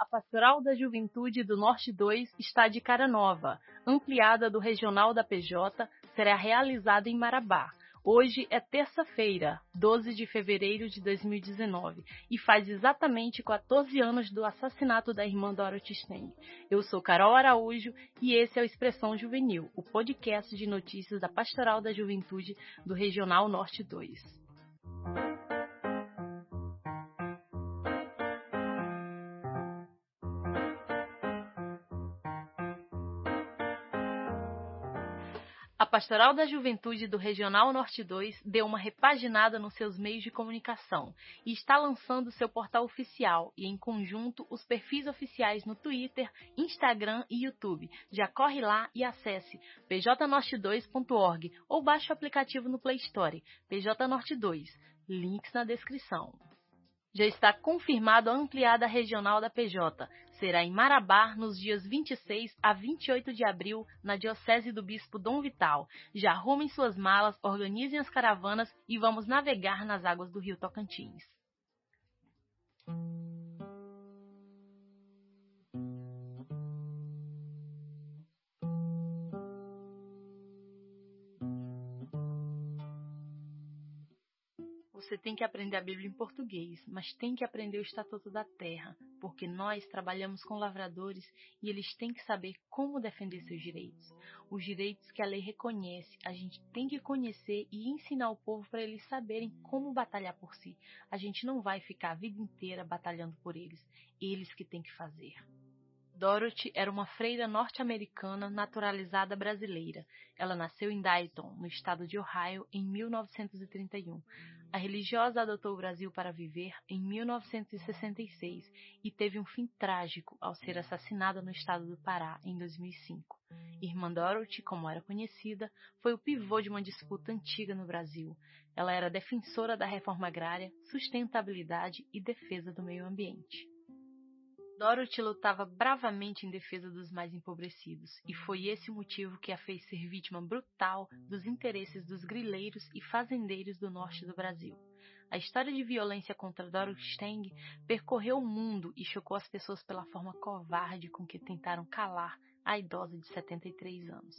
A Pastoral da Juventude do Norte 2 está de cara nova. Ampliada do Regional da PJ será realizada em Marabá. Hoje é terça-feira, 12 de fevereiro de 2019, e faz exatamente 14 anos do assassinato da irmã Dorothy Steng. Eu sou Carol Araújo e esse é o Expressão Juvenil, o podcast de notícias da Pastoral da Juventude do Regional Norte 2. A Pastoral da Juventude do Regional Norte 2 deu uma repaginada nos seus meios de comunicação e está lançando seu portal oficial e, em conjunto, os perfis oficiais no Twitter, Instagram e YouTube. Já corre lá e acesse pjnorte2.org ou baixe o aplicativo no Play Store, PJ Norte 2. Links na descrição. Já está confirmado a ampliada regional da PJ. Será em Marabá nos dias 26 a 28 de abril, na Diocese do Bispo Dom Vital. Já arrumem suas malas, organizem as caravanas e vamos navegar nas águas do rio Tocantins. Você tem que aprender a Bíblia em português, mas tem que aprender o Estatuto da Terra, porque nós trabalhamos com lavradores e eles têm que saber como defender seus direitos. Os direitos que a lei reconhece, a gente tem que conhecer e ensinar o povo para eles saberem como batalhar por si. A gente não vai ficar a vida inteira batalhando por eles, eles que têm que fazer. Dorothy era uma freira norte-americana naturalizada brasileira. Ela nasceu em Dayton, no estado de Ohio, em 1931. A religiosa adotou o Brasil para viver em 1966 e teve um fim trágico ao ser assassinada no estado do Pará em 2005. Irmã Dorothy, como era conhecida, foi o pivô de uma disputa antiga no Brasil. Ela era defensora da reforma agrária, sustentabilidade e defesa do meio ambiente. Dorothy lutava bravamente em defesa dos mais empobrecidos, e foi esse o motivo que a fez ser vítima brutal dos interesses dos grileiros e fazendeiros do norte do Brasil. A história de violência contra Dorothy Steng percorreu o mundo e chocou as pessoas pela forma covarde com que tentaram calar a idosa de 73 anos.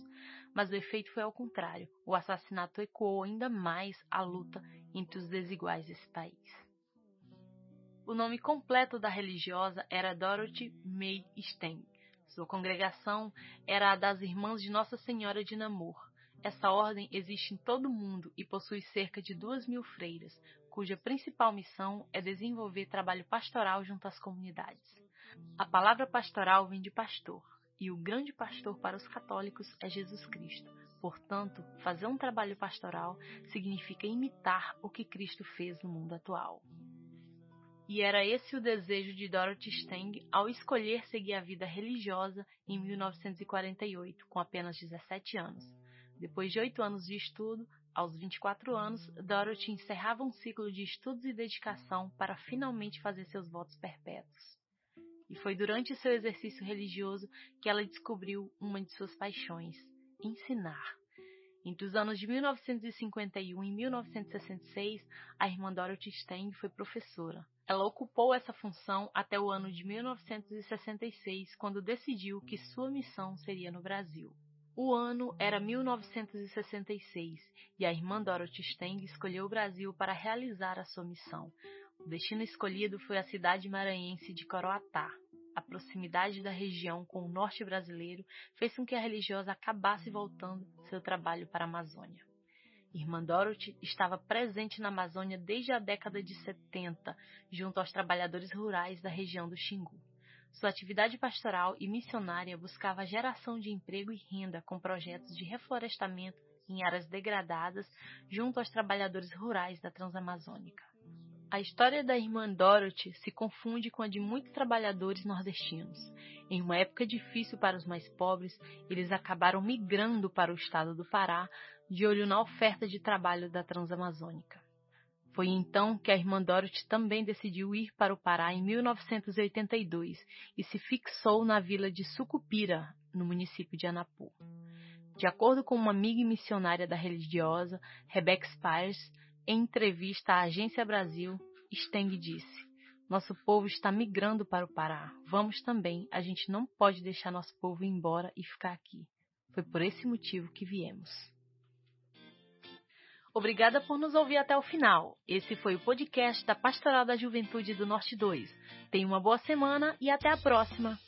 Mas o efeito foi ao contrário. O assassinato ecoou ainda mais a luta entre os desiguais desse país. O nome completo da religiosa era Dorothy May Steng. Sua congregação era a das Irmãs de Nossa Senhora de Namur. Essa ordem existe em todo o mundo e possui cerca de duas mil freiras, cuja principal missão é desenvolver trabalho pastoral junto às comunidades. A palavra pastoral vem de pastor, e o grande pastor para os católicos é Jesus Cristo. Portanto, fazer um trabalho pastoral significa imitar o que Cristo fez no mundo atual. E era esse o desejo de Dorothy Steng ao escolher seguir a vida religiosa em 1948, com apenas 17 anos. Depois de oito anos de estudo, aos 24 anos, Dorothy encerrava um ciclo de estudos e dedicação para finalmente fazer seus votos perpétuos. E foi durante seu exercício religioso que ela descobriu uma de suas paixões: ensinar. Entre os anos de 1951 e 1966, a irmã Dorothy Steng foi professora. Ela ocupou essa função até o ano de 1966, quando decidiu que sua missão seria no Brasil. O ano era 1966 e a irmã Dorothy Steng escolheu o Brasil para realizar a sua missão. O destino escolhido foi a cidade maranhense de Coroatá. A proximidade da região com o norte brasileiro fez com que a religiosa acabasse voltando seu trabalho para a Amazônia. Irmã Dorothy estava presente na Amazônia desde a década de 70, junto aos trabalhadores rurais da região do Xingu. Sua atividade pastoral e missionária buscava geração de emprego e renda com projetos de reflorestamento em áreas degradadas junto aos trabalhadores rurais da Transamazônica. A história da irmã Dorothy se confunde com a de muitos trabalhadores nordestinos. Em uma época difícil para os mais pobres, eles acabaram migrando para o estado do Pará, de olho na oferta de trabalho da Transamazônica. Foi então que a irmã Dorothy também decidiu ir para o Pará em 1982 e se fixou na vila de Sucupira, no município de Anapu. De acordo com uma amiga missionária da religiosa, Rebecca Spires, em entrevista à Agência Brasil, Steng disse: Nosso povo está migrando para o Pará. Vamos também. A gente não pode deixar nosso povo ir embora e ficar aqui. Foi por esse motivo que viemos. Obrigada por nos ouvir até o final. Esse foi o podcast da Pastoral da Juventude do Norte 2. Tenha uma boa semana e até a próxima.